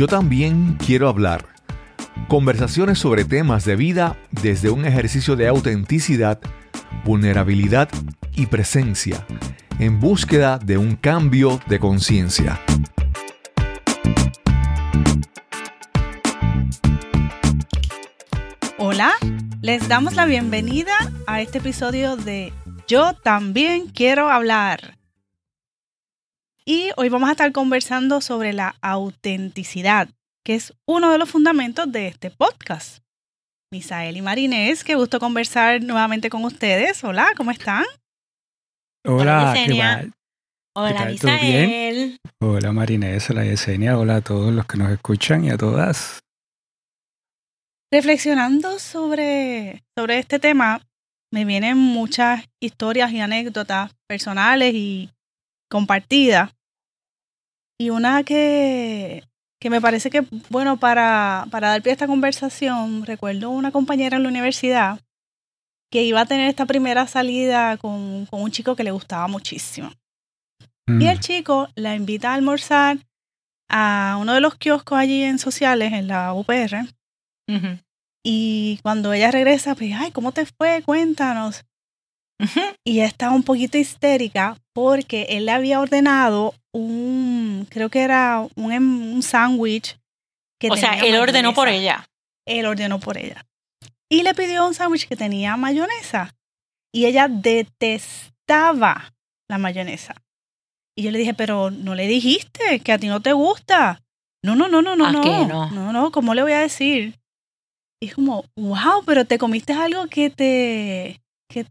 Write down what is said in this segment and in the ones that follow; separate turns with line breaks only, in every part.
Yo también quiero hablar. Conversaciones sobre temas de vida desde un ejercicio de autenticidad, vulnerabilidad y presencia, en búsqueda de un cambio de conciencia.
Hola, les damos la bienvenida a este episodio de Yo también quiero hablar. Y hoy vamos a estar conversando sobre la autenticidad, que es uno de los fundamentos de este podcast. Misael y Marinés, qué gusto conversar nuevamente con ustedes. Hola, ¿cómo están?
Hola, ¿qué tal?
Hola, Misael.
Hola, Marinés, hola, Yesenia. Hola a todos los que nos escuchan y a todas.
Reflexionando sobre, sobre este tema, me vienen muchas historias y anécdotas personales y compartidas. Y una que, que me parece que, bueno, para, para dar pie a esta conversación, recuerdo una compañera en la universidad que iba a tener esta primera salida con, con un chico que le gustaba muchísimo. Y el
Mm,
chico la invita a almorzar a uno de los kioscos allí en sociales, en la UPR. Y cuando ella regresa, pues, ay, ¿cómo te fue? Cuéntanos.
Ujú.
Y ella estaba un poquito histérica porque él le había ordenado un, creo que era un, em- un sándwich. que
O sea, él ordenó por ella.
Él ordenó por ella. Y le pidió un sándwich que tenía mayonesa. Y ella detestaba la mayonesa. Y yo le dije, pero no le dijiste que a ti no te gusta. No, no, no, no, no,
¿A
no.
qué no?
No, no, ¿cómo le voy a decir? Y es como, wow, pero te comiste algo que te, que,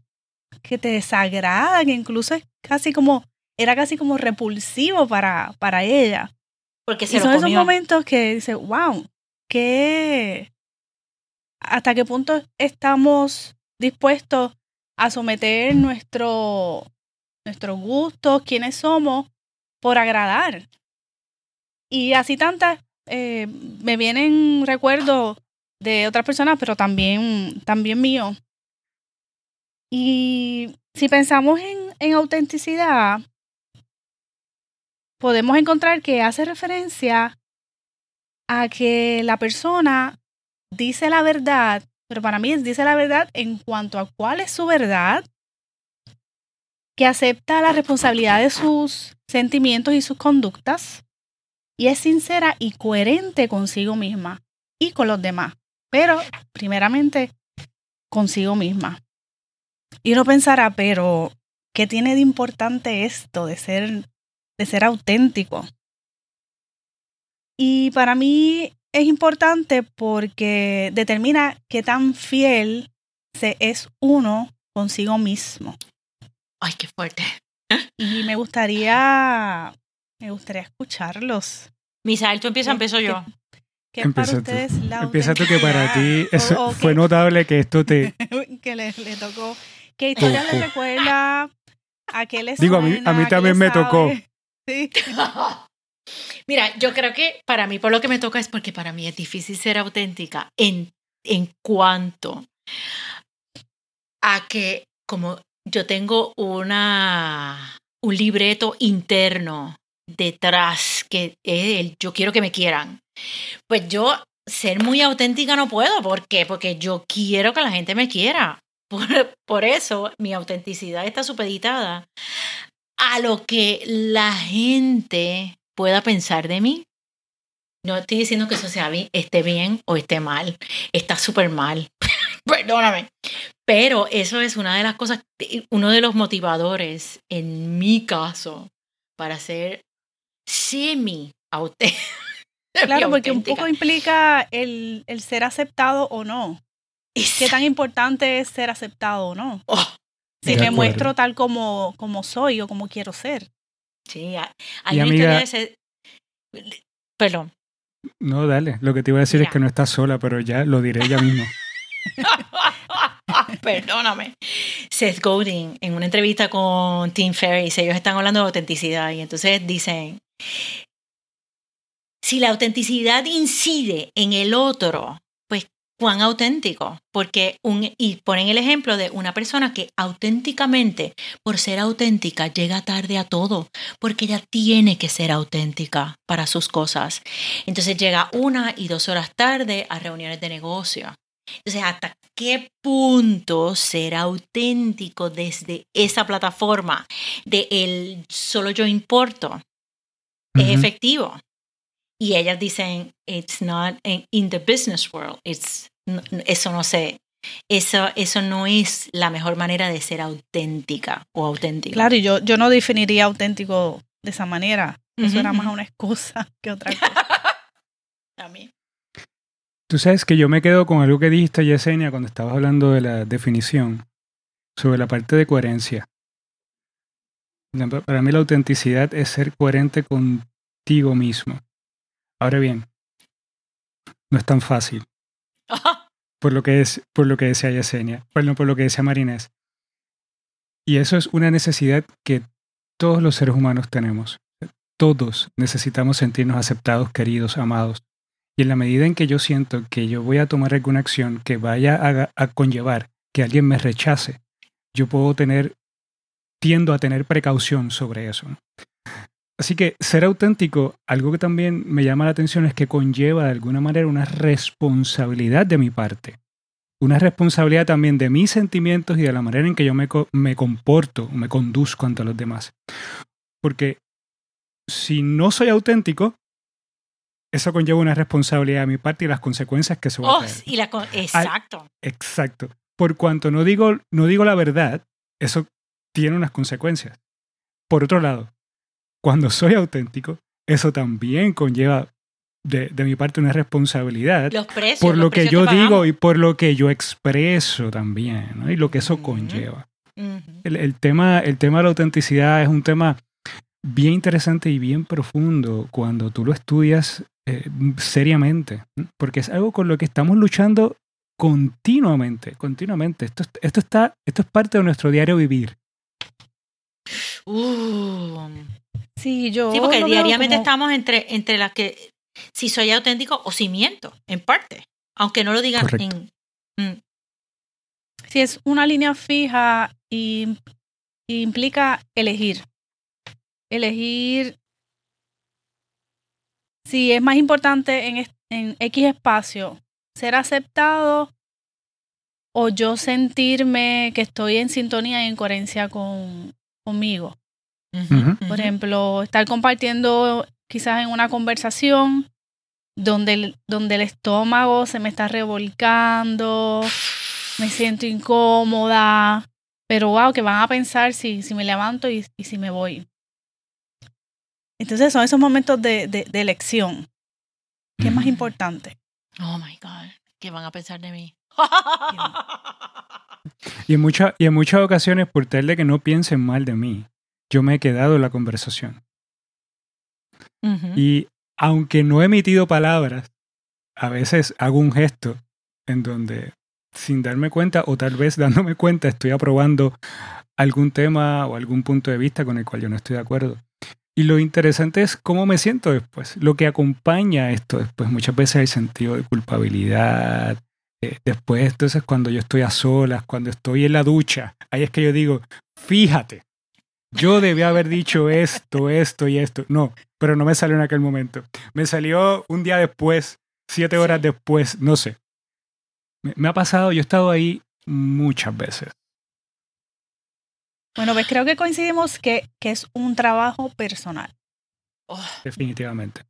que te desagrada, que incluso es casi como, era casi como repulsivo para, para ella.
Porque
Y
se
son
lo
esos momentos que dice, wow, ¿qué, hasta qué punto estamos dispuestos a someter nuestro, nuestros gustos, quiénes somos, por agradar? Y así tantas, eh, me vienen recuerdos de otras personas, pero también, también mío. Y si pensamos en, en autenticidad, podemos encontrar que hace referencia a que la persona dice la verdad, pero para mí es dice la verdad en cuanto a cuál es su verdad, que acepta la responsabilidad de sus sentimientos y sus conductas, y es sincera y coherente consigo misma y con los demás, pero primeramente consigo misma. Y uno pensará, pero ¿qué tiene de importante esto de ser de ser auténtico. Y para mí es importante porque determina qué tan fiel se es uno consigo mismo.
Ay, qué fuerte.
Y me gustaría, me gustaría escucharlos.
Misael, tú empiezas,
¿Qué-
empiezo yo.
¿Qué para
Empieza tú.
ustedes la
Empieza tú que para ti
autenticidad?
eso
O- o
fue notable que esto te...
que le, le tocó. ¿Qué historia le recuerda? ¿A qué le
Digo, a mí- a mí
¿Qué
también me tocó.
Sí.
Mira, yo creo que para mí por lo que me toca es porque para mí es difícil ser auténtica en, en cuanto a que como yo tengo una un libreto interno detrás que es el yo quiero que me quieran. Pues yo ser muy auténtica no puedo, ¿por qué? Porque yo quiero que la gente me quiera. Por, por eso mi autenticidad está supeditada a lo que la gente pueda pensar de mí. No estoy diciendo que eso sea bien, esté bien o esté mal. Está súper mal. Perdóname. Pero eso es una de las cosas, uno de los motivadores en mi caso para ser semi auténtica.
Claro, porque un poco implica el, el ser aceptado o no. ¿Qué tan importante es ser aceptado o no?
Oh,
Si me muestro tal como, como soy o como quiero ser.
sí, hay una
amiga-
historia de ese... Perdón.
No, dale. Lo que te iba a decir
Mira.
es que no estás sola, pero ya lo diré ya mismo.
Perdóname. Seth Godin, en una entrevista con Tim Ferriss, ellos están hablando de autenticidad y entonces dicen, si la autenticidad incide en el otro, cuán auténtico, porque un, y ponen el ejemplo de una persona que auténticamente, por ser auténtica, llega tarde a todo, porque ella tiene que ser auténtica para sus cosas. Entonces llega una y dos horas tarde a reuniones de negocio. Entonces, ¿hasta qué punto ser auténtico desde esa plataforma de el solo yo importo es efectivo? Y ellas dicen, it's not in the business world, it's, eso no sé, eso, eso no es la mejor manera de ser auténtica o auténtico.
Claro, y yo, yo no definiría auténtico de esa manera. Eso era más una excusa que otra cosa.
A mí.
Tú sabes que yo me quedo con algo que dijiste, Yesenia, cuando estabas hablando de la definición, sobre la parte de coherencia. Para mí la autenticidad es ser coherente contigo mismo. Ahora bien, no es tan fácil. por lo que es, por lo que decía Yesenia, perdón, por lo que decía Marinés. Y eso es una necesidad que todos los seres humanos tenemos. Todos necesitamos sentirnos aceptados, queridos, amados. Y en la medida en que yo siento que yo voy a tomar alguna acción que vaya a conllevar que alguien me rechace, yo puedo tener, tiendo a tener precaución sobre eso. Así que ser auténtico, algo que también me llama la atención es que conlleva de alguna manera una responsabilidad de mi parte. Una responsabilidad también de mis sentimientos y de la manera en que yo me, me comporto, me conduzco ante los demás. Porque si no soy auténtico, eso conlleva una responsabilidad de mi parte y las consecuencias que se van a
oh, Y la exacto.
exacto. Por cuanto no digo, no digo la verdad, eso tiene unas consecuencias. Por otro lado, cuando soy auténtico, eso también conlleva de, mi parte una responsabilidad por lo que yo digo y por lo que yo expreso también, y lo que eso conlleva. el, tema, el tema de la autenticidad es un tema bien interesante y bien profundo cuando tú lo estudias eh, seriamente, porque es algo con lo que estamos luchando continuamente, continuamente. Esto, esto, está, esto es parte de nuestro diario vivir.
Uh,
Sí, yo.
Sí, porque diariamente estamos entre, entre las que si soy auténtico o si miento, en parte. Aunque no lo digan en. Mm.
Si es una línea fija y, implica elegir. Elegir si es más importante en, en X espacio ser aceptado o yo sentirme que estoy en sintonía y en coherencia con, conmigo. Por ejemplo, estar compartiendo quizás en una conversación donde el, donde el estómago se me está revolcando, me siento incómoda, pero wow, que van a pensar si, si me levanto y, si me voy. Entonces son esos momentos de, de, elección. ¿Qué es más importante?
Oh my God, ¿qué van a pensar de mí?
y, en y en muchas ocasiones, por tal de que no piensen mal de mí, yo me he quedado en la conversación. Y aunque no he emitido palabras, a veces hago un gesto en donde sin darme cuenta o tal vez dándome cuenta estoy aprobando algún tema o algún punto de vista con el cual yo no estoy de acuerdo. Y lo interesante es cómo me siento después. Lo que acompaña esto después, muchas veces el sentido de culpabilidad. Eh, después, entonces, cuando yo estoy a solas, cuando estoy en la ducha, ahí es que yo digo, fíjate, yo debía haber dicho esto, esto y esto. No, pero no me salió en aquel momento. Me salió un día después, siete horas después, no sé. Me, ha pasado, yo he estado ahí muchas veces.
Bueno, pues creo que coincidimos que, que es un trabajo personal.
Oh. Definitivamente.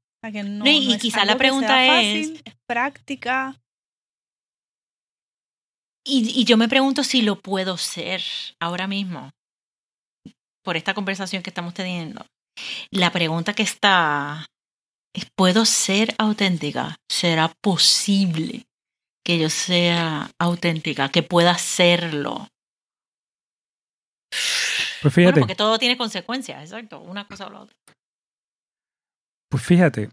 y, quizá la pregunta es,
es práctica.
Y, y, yo me pregunto si lo puedo ser ahora mismo por esta conversación que estamos teniendo, la pregunta que está es, ¿puedo ser auténtica? ¿Será posible que yo sea auténtica, que pueda serlo?
Pues fíjate.
porque todo tiene consecuencias, exacto, una cosa o la otra.
Pues fíjate,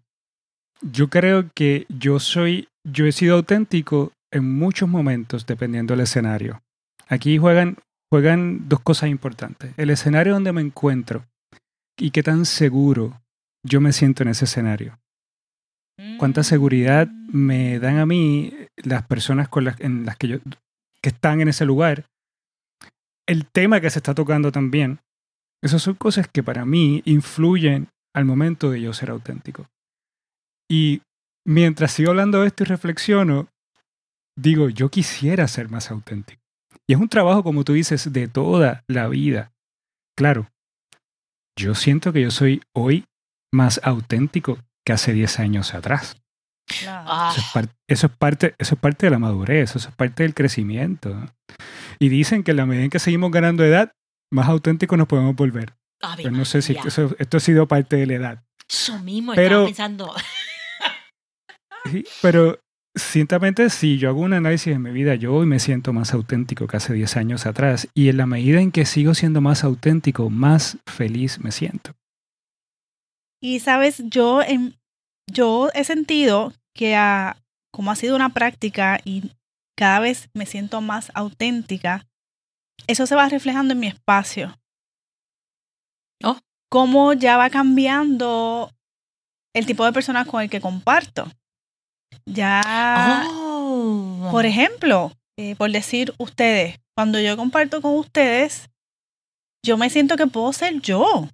yo creo que yo soy, yo he sido auténtico en muchos momentos dependiendo del escenario. Aquí juegan juegan dos cosas importantes. El escenario donde me encuentro y qué tan seguro yo me siento en ese escenario. cuánta seguridad me dan a mí las personas con las, en las que yo que están en ese lugar. El tema que se está tocando también. Esas son cosas que para mí influyen al momento de yo ser auténtico. Y mientras sigo hablando de esto y reflexiono, digo, yo quisiera ser más auténtico. Y es un trabajo, como tú dices, de toda la vida. Claro, yo siento que yo soy hoy más auténtico que hace 10 años atrás.
Ah,
Eso, es par- eso es parte, eso es parte de la madurez, eso es parte del crecimiento. Y dicen que en la medida en que seguimos ganando edad, más auténticos nos podemos volver.
Ave
Pero no sé si eso- esto ha sido parte de la edad.
Eso mismo
Pero-
estaba pensando.
Sí, pero ciertamente si yo hago un análisis de mi vida, yo hoy me siento más auténtico que hace 10 años atrás. Y en la medida en que sigo siendo más auténtico, más feliz me siento.
Y sabes, yo, en, yo he sentido que ah, como ha sido una práctica y cada vez me siento más auténtica, eso se va reflejando en mi espacio.
Oh.
Cómo ya va cambiando el tipo de personas con el que comparto. Ya,
oh.
por ejemplo, eh, por decir ustedes, cuando yo comparto con ustedes, yo me siento que puedo ser yo.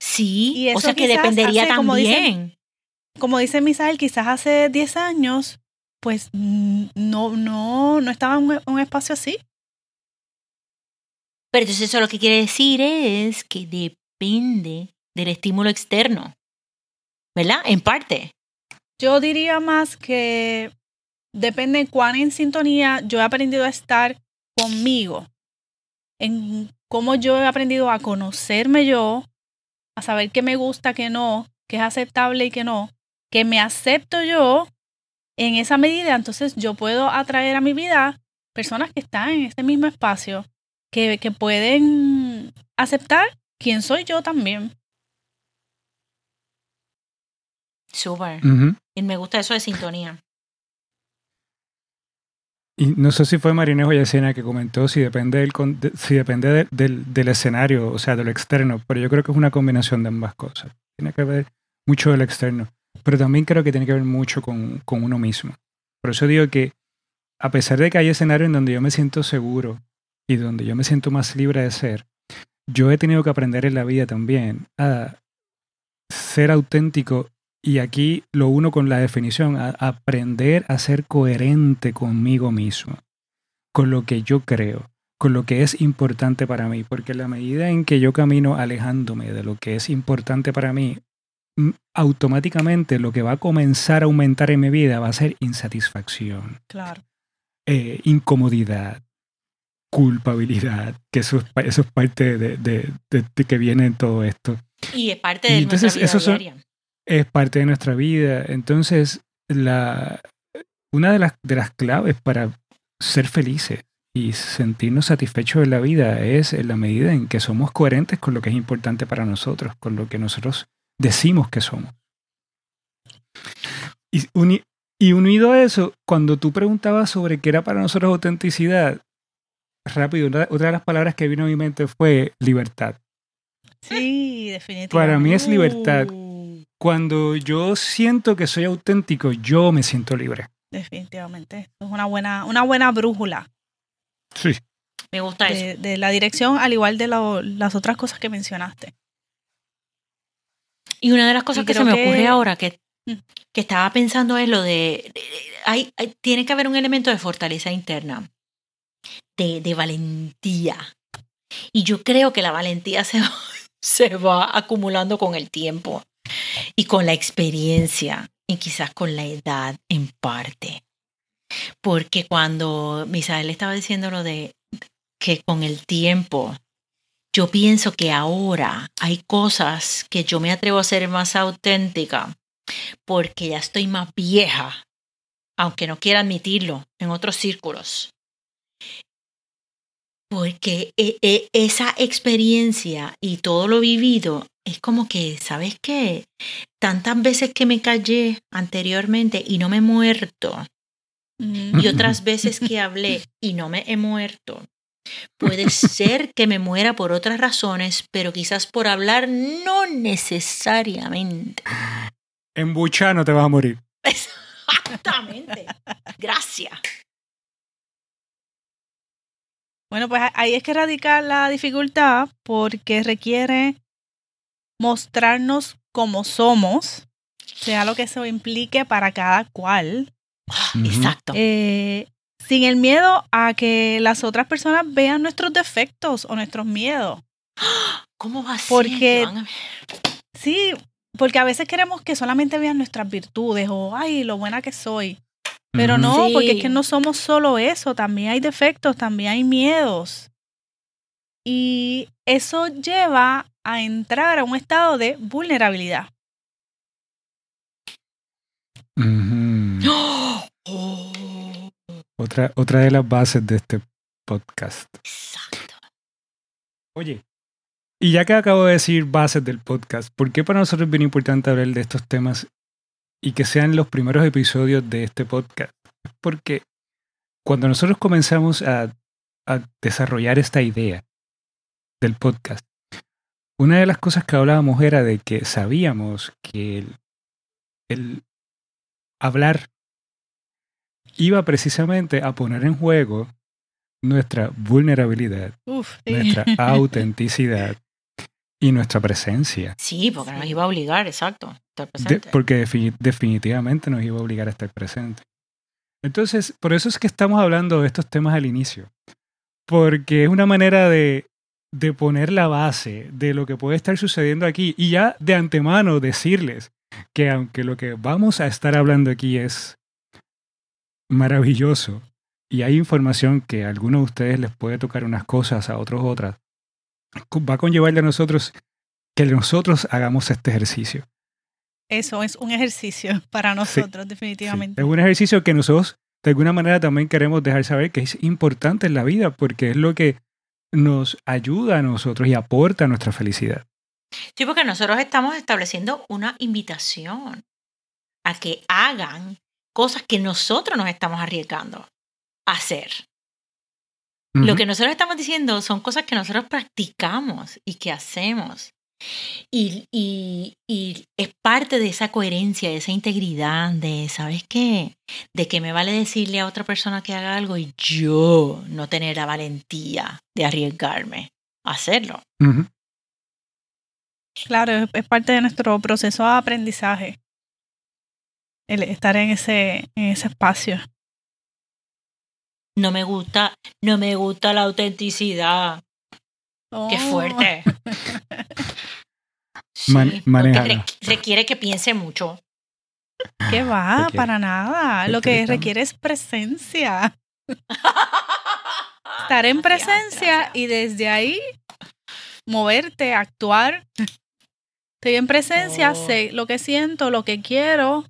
Sí,
Y
o
eso
sea que dependería
hace, como dicen,
también.
como dice Misael, quizás hace 10 años, pues mm, no, no, no estaba en un, un espacio así.
Pero entonces eso lo que quiere decir es que depende del estímulo externo. ¿Verdad? En parte.
Yo diría más que depende cuán en sintonía yo he aprendido a estar conmigo, en cómo yo he aprendido a conocerme yo, a saber qué me gusta, qué no, qué es aceptable y qué no, que me acepto yo en esa medida, entonces yo puedo atraer a mi vida personas que están en ese mismo espacio, que, que pueden aceptar quién soy yo también.
Súper.
Ujú.
Y me gusta eso de sintonía.
Y no sé si fue Marinejo Yesenia que comentó si depende, del, si depende de- del, del escenario, o sea, de lo externo, pero yo creo que es una combinación de ambas cosas. Tiene que ver mucho del externo, pero también creo que tiene que ver mucho con, con uno mismo. Por eso digo que a pesar de que hay escenarios en donde yo me siento seguro y donde yo me siento más libre de ser, yo he tenido que aprender en la vida también a ser auténtico y aquí lo uno con la definición, a aprender a ser coherente conmigo mismo, con lo que yo creo, con lo que es importante para mí, porque la medida en que yo camino alejándome de lo que es importante para mí, mm, automáticamente lo que va a comenzar a aumentar en mi vida va a ser insatisfacción,
Claro.
eh, incomodidad, culpabilidad, que eso eso es parte de, de- de- de que viene en todo esto.
Y es parte
Y
de
entonces
nuestra vida
esos son-
diaria.
Es parte de nuestra vida. Entonces, la, una de las, de las claves para ser felices y sentirnos satisfechos en la vida es en la medida en que somos coherentes con lo que es importante para nosotros, con lo que nosotros decimos que somos. Y, uni- y unido a eso, cuando tú preguntabas sobre qué era para nosotros autenticidad, rápido, una- otra de las palabras que vino a mi mente fue libertad.
Sí, definitivamente.
Para mí es libertad. Cuando yo siento que soy auténtico, yo me siento libre.
Definitivamente. Es una buena, una buena brújula
Sí.
me gusta eso.
de, la dirección, al igual de lo- las otras cosas que mencionaste.
Y una de las cosas
Y
que se me ocurre ahora que,
Mm.
que estaba pensando es lo de, hay, hay- tiene que haber un elemento de fortaleza interna, de, de valentía. Y yo creo que la valentía se, va- se va acumulando con el tiempo y con la experiencia y quizás con la edad en parte. Porque cuando Misael estaba diciendo lo de que con el tiempo yo pienso que ahora hay cosas que yo me atrevo a ser más auténtica porque ya estoy más vieja, aunque no quiera admitirlo en otros círculos. Porque e- e- esa experiencia y todo lo vivido es como que, ¿sabes qué? Tantas veces que me callé anteriormente y no me he muerto, y otras veces que hablé y no me he muerto, Puede ser que me muera por otras razones, pero quizás por hablar no necesariamente.
En Buchano te vas a morir.
Exactamente. Gracias.
Bueno, pues ahí es que radica la dificultad porque requiere mostrarnos como somos, sea lo que eso implique para cada cual.
Exacto.
Eh, sin el miedo a que las otras personas vean nuestros defectos o nuestros miedos.
¿Cómo va a ser?
Porque, sí, porque a veces queremos que solamente vean nuestras virtudes o, ay, lo buena que soy. Pero no, porque es que no somos solo eso, también hay defectos, también hay miedos. Y eso lleva a entrar a un estado de vulnerabilidad.
Otra, otra de las bases de este podcast.
Exacto.
Oye, y ya que acabo de decir bases del podcast, ¿por qué para nosotros es bien importante hablar de estos temas y que sean los primeros episodios de este podcast? Porque cuando nosotros comenzamos a, a desarrollar esta idea del podcast, una de las cosas que hablábamos era de que sabíamos que el, el hablar iba precisamente a poner en juego nuestra vulnerabilidad, nuestra autenticidad y nuestra presencia.
Sí, porque nos iba a obligar, exacto, estar
presente. porque definitivamente nos iba a obligar a estar presente. Entonces, por eso es que estamos hablando de estos temas al inicio, porque es una manera de, de poner la base de lo que puede estar sucediendo aquí y ya de antemano decirles que aunque lo que vamos a estar hablando aquí es maravilloso y hay información que a algunos de ustedes les puede tocar unas cosas, a otros otras, va a conllevarle a nosotros que nosotros hagamos este ejercicio.
Eso es un ejercicio para nosotros, definitivamente.
Es un ejercicio que nosotros de alguna manera también queremos dejar saber que es importante en la vida porque es lo que nos ayuda a nosotros y aporta a nuestra felicidad.
Sí, porque nosotros estamos estableciendo una invitación a que hagan cosas que nosotros nos estamos arriesgando a hacer. Lo que nosotros estamos diciendo son cosas que nosotros practicamos y que hacemos. Y, y, y, es parte de esa coherencia, de esa integridad, de, ¿sabes qué? De que me vale decirle a otra persona que haga algo y yo no tener la valentía de arriesgarme a hacerlo.
Claro, es parte de nuestro proceso de aprendizaje el estar en ese, en ese espacio.
No me gusta, no me gusta la autenticidad. Qué oh. requiere que piense mucho.
¿Qué va? Para nada. Lo que requiere es presencia. Estar en presencia y desde ahí moverte, actuar. Estoy en presencia, oh. sé lo que siento, lo que quiero,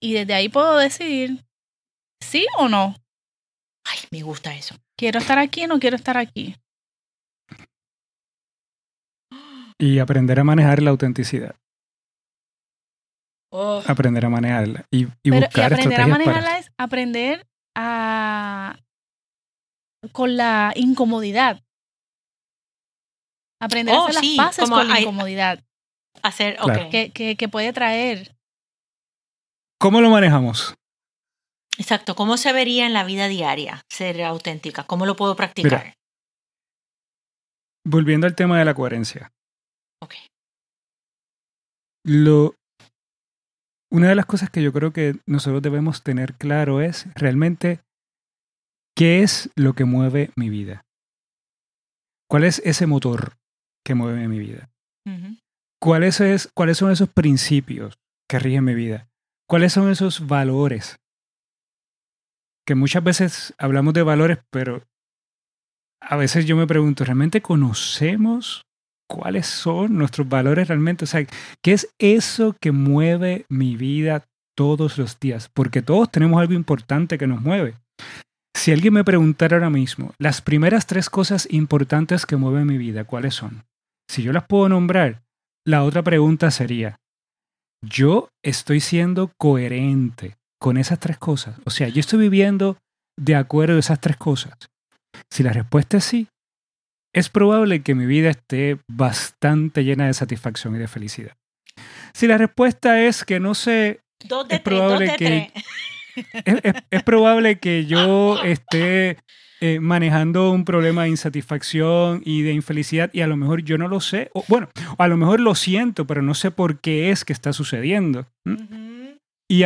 y desde ahí puedo decidir sí o no.
Ay, me gusta eso.
¿Quiero estar aquí o no quiero estar aquí?
Y aprender a manejar la autenticidad. Aprender a manejarla. Y, y buscar
aprender a manejarla es aprender a con la incomodidad. Aprender a oh, hacer las paces con la incomodidad.
Hacer, okay.
que, que, que puede traer
¿Cómo lo manejamos?
Exacto, ¿cómo se vería en la vida diaria ser auténtica? ¿Cómo lo puedo practicar?
volviendo al tema de la coherencia.
Ok.
Lo, una de las cosas que yo creo que nosotros debemos tener claro es realmente qué es lo que mueve mi vida. ¿Cuál es ese motor que mueve mi vida? ¿Cuáles, es, ¿Cuáles son esos principios que rigen mi vida? ¿Cuáles son esos valores? Que muchas veces hablamos de valores, pero a veces yo me pregunto, ¿realmente conocemos cuáles son nuestros valores realmente? O sea, ¿qué es eso que mueve mi vida todos los días? Porque todos tenemos algo importante que nos mueve. Si alguien me preguntara ahora mismo, las primeras tres cosas importantes que mueven mi vida, ¿cuáles son? Si yo las puedo nombrar, la otra pregunta sería, yo estoy siendo coherente con esas tres cosas. O sea, yo estoy viviendo de acuerdo a esas tres cosas. Si la respuesta es sí, es probable que mi vida esté bastante llena de satisfacción y de felicidad. Si la respuesta es que no sé, es probable que es, probable que yo esté eh, manejando un problema de insatisfacción y de infelicidad y a lo mejor yo no lo sé, o, bueno, a lo mejor lo siento, pero no sé por qué es que está sucediendo. y,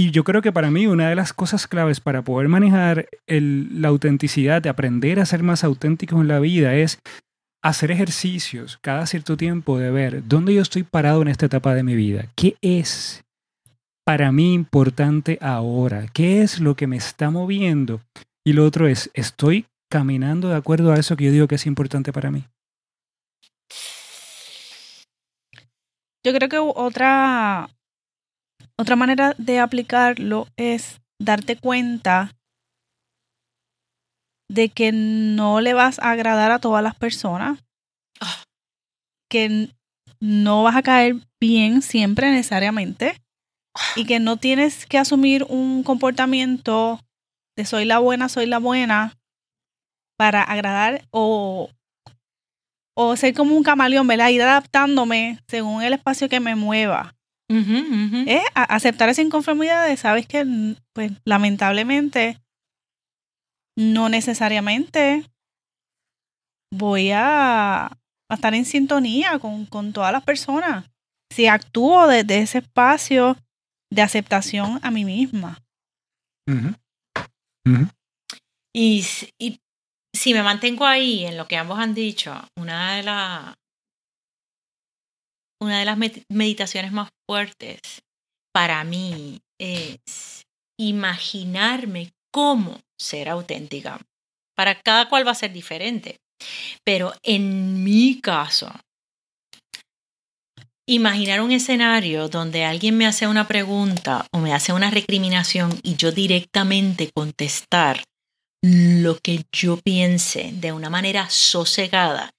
y yo creo que para mí una de las cosas claves para poder manejar la autenticidad, de aprender a ser más auténticos en la vida, es hacer ejercicios cada cierto tiempo de ver dónde yo estoy parado en esta etapa de mi vida, qué es para mí importante ahora, qué es lo que me está moviendo y lo otro es, ¿estoy caminando de acuerdo a eso que yo digo que es importante para mí?
Yo creo que otra, otra manera de aplicarlo es darte cuenta de que no le vas a agradar a todas las personas, ah. que no vas a caer bien siempre necesariamente y que no tienes que asumir un comportamiento soy la buena, soy la buena, para agradar o, o ser como un camaleón, ¿verdad? Ir adaptándome según el espacio que me mueva. Es aceptar esa inconformidad de, sabes que, pues, lamentablemente, no necesariamente voy a, estar en sintonía con, todas las personas. Si actúo desde ese espacio de aceptación a mí misma.
Y, si me mantengo ahí en lo que ambos han dicho, una de, la, una de las meditaciones más para mí es imaginarme cómo ser auténtica. Para cada cual va a ser diferente. Pero en mi caso, imaginar un escenario donde alguien me hace una pregunta o me hace una recriminación y yo directamente contestar lo que yo piense de una manera sosegada,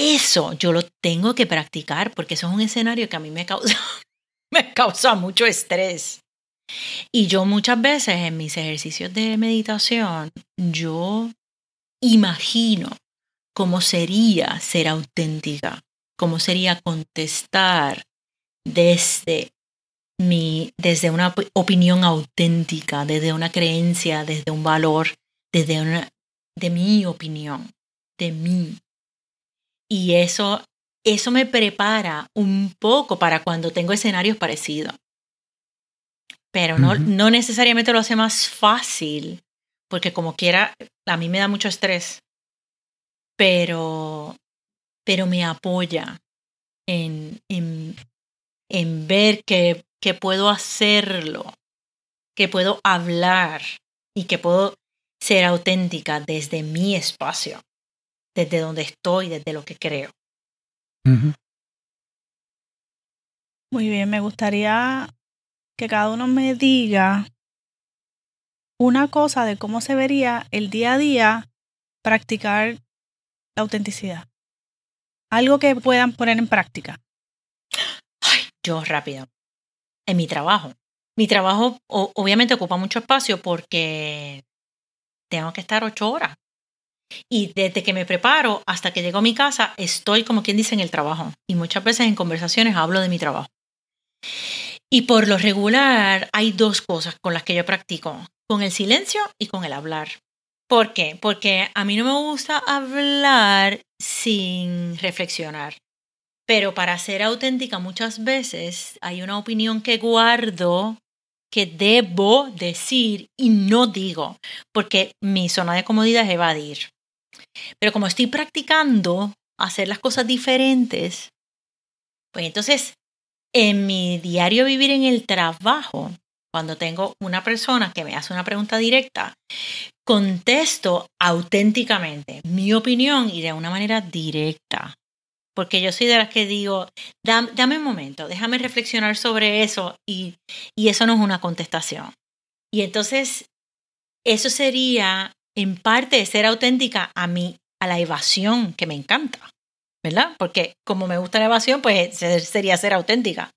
eso yo lo tengo que practicar porque eso es un escenario que a mí me causa, me causa mucho estrés. Y yo muchas veces en mis ejercicios de meditación, yo imagino cómo sería ser auténtica cómo sería contestar desde mi, desde una opinión auténtica, desde una creencia, desde un valor, desde una, de mi opinión, de mí. Y eso, eso me prepara un poco para cuando tengo escenarios parecidos. Pero no, no necesariamente lo hace más fácil, porque como quiera, a mí me da mucho estrés. Pero pero me apoya en, en, en ver que, que puedo hacerlo, que puedo hablar y que puedo ser auténtica desde mi espacio, desde donde estoy, desde lo que creo.
Muy bien, me gustaría que cada uno me diga una cosa de cómo se vería el día a día practicar la autenticidad. Algo que puedan poner en práctica.
Ay, yo rápido. En mi trabajo. Mi trabajo obviamente ocupa mucho espacio porque tengo que estar ocho horas. Y desde que me preparo hasta que llego a mi casa, estoy como quien dice en el trabajo. Y muchas veces en conversaciones hablo de mi trabajo. Y por lo regular hay dos cosas con las que yo practico, con el silencio y con el hablar. ¿Por qué? Porque a mí no me gusta hablar sin reflexionar. Pero para ser auténtica muchas veces hay una opinión que guardo que debo decir y no digo, porque mi zona de comodidad es evadir. Pero como estoy practicando hacer las cosas diferentes, pues entonces en mi diario vivir en el trabajo, cuando tengo una persona que me hace una pregunta directa, contesto auténticamente mi opinión y de una manera directa. Porque yo soy de las que digo, dame, un momento, déjame reflexionar sobre eso y, y eso no es una contestación. Y entonces, eso sería en parte ser auténtica a mí, a la evasión que me encanta, ¿verdad? Porque como me gusta la evasión, pues sería ser auténtica.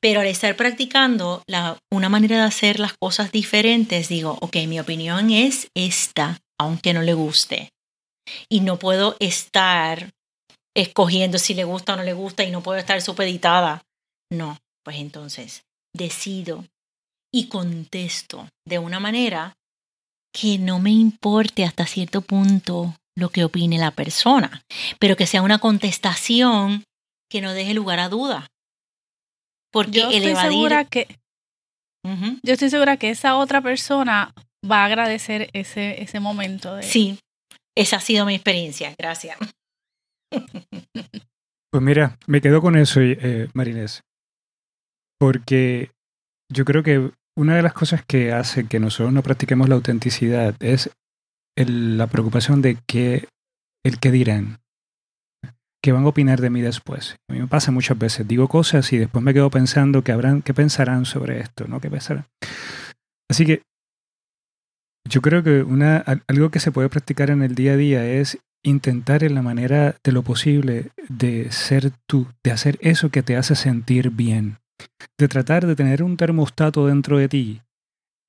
Pero al estar practicando la, una manera de hacer las cosas diferentes, digo, ok, mi opinión es esta. aunque no le guste. Y no puedo estar escogiendo si le gusta o no le gusta y no puedo estar supeditada. No, pues entonces decido y contesto de una manera que no me importe hasta cierto punto lo que opine la persona, pero que sea una contestación que no deje lugar a duda. Porque
yo estoy segura que yo estoy segura que esa otra persona va a agradecer ese, ese momento. De...
Sí, esa ha sido mi experiencia. Gracias.
Pues mira, me quedo con eso, eh, Marinés. Porque yo creo que una de las cosas que hace que nosotros no practiquemos la autenticidad es la preocupación de que el que dirán, que van a opinar de mí después. A mí me pasa muchas veces, digo cosas y después me quedo pensando que habrán, qué pensarán sobre esto, ¿no? ¿Qué pensarán? Así que yo creo que una, algo que se puede practicar en el día a día es intentar en la manera de lo posible de ser tú, de hacer eso que te hace sentir bien, de tratar de tener un termostato dentro de ti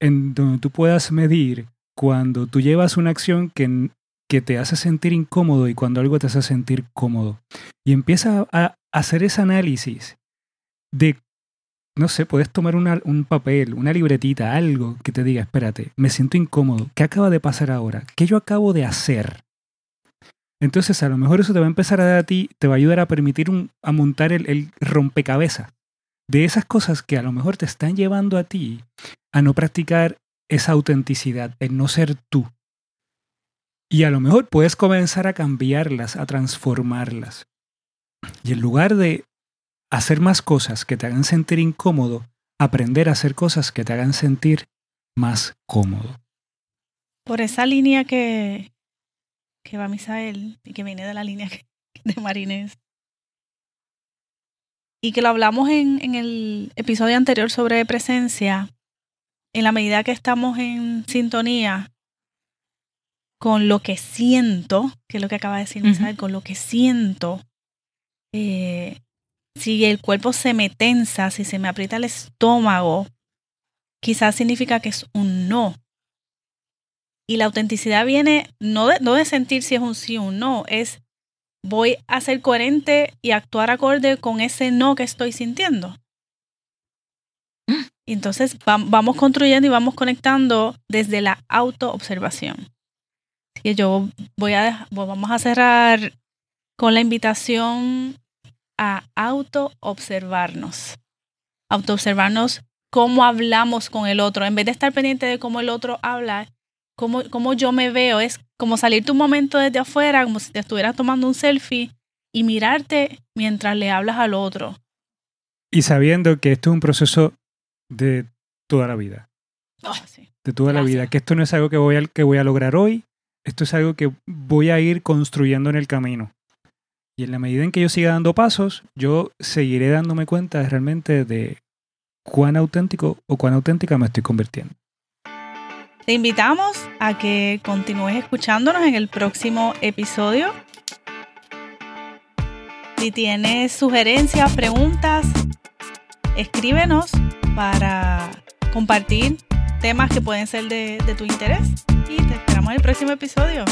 en donde tú puedas medir cuando tú llevas una acción que, que te hace sentir incómodo y cuando algo te hace sentir cómodo. Y empieza a hacer ese análisis de, no sé, puedes tomar un papel, una libretita, algo que te diga, espérate, me siento incómodo, ¿qué acaba de pasar ahora? ¿Qué yo acabo de hacer? Entonces a lo mejor eso te va a empezar a dar a ti, te va a ayudar a permitir a montar el, el rompecabezas de esas cosas que a lo mejor te están llevando a ti a no practicar esa autenticidad, el no ser tú. Y a lo mejor puedes comenzar a cambiarlas, a transformarlas. Y en lugar de hacer más cosas que te hagan sentir incómodo, aprender a hacer cosas que te hagan sentir más cómodo.
Por esa línea que, que va Misael y que viene de la línea de Marines. Y que lo hablamos en, en el episodio anterior sobre presencia, en la medida que estamos en sintonía con lo que siento, que es lo que acaba de decir Misael, con lo que siento, eh, si el cuerpo se me tensa, si se me aprieta el estómago, quizás significa que es un no. Y la autenticidad viene no de, no de sentir si es un sí o un no, es voy a ser coherente y actuar acorde con ese no que estoy sintiendo. Y entonces vamos construyendo y vamos conectando desde la autoobservación. Y yo voy a, vamos a cerrar con la invitación a autoobservarnos. Autoobservarnos cómo hablamos con el otro. En vez de estar pendiente de cómo el otro habla, cómo, cómo yo me veo. Es como salirte un momento desde afuera, como si te estuvieras tomando un selfie y mirarte mientras le hablas al otro.
Y sabiendo que esto es un proceso de toda la vida.
Ah,
de toda la vida. Que esto no es algo que voy, a, que voy a lograr hoy, esto es algo que voy a ir construyendo en el camino. Y en la medida en que yo siga dando pasos, yo seguiré dándome cuenta realmente de cuán auténtico o cuán auténtica me estoy convirtiendo.
Te invitamos a que continúes escuchándonos en el próximo episodio. Si tienes sugerencias, preguntas, escríbenos para compartir temas que pueden ser de, tu interés y te esperamos en el próximo episodio.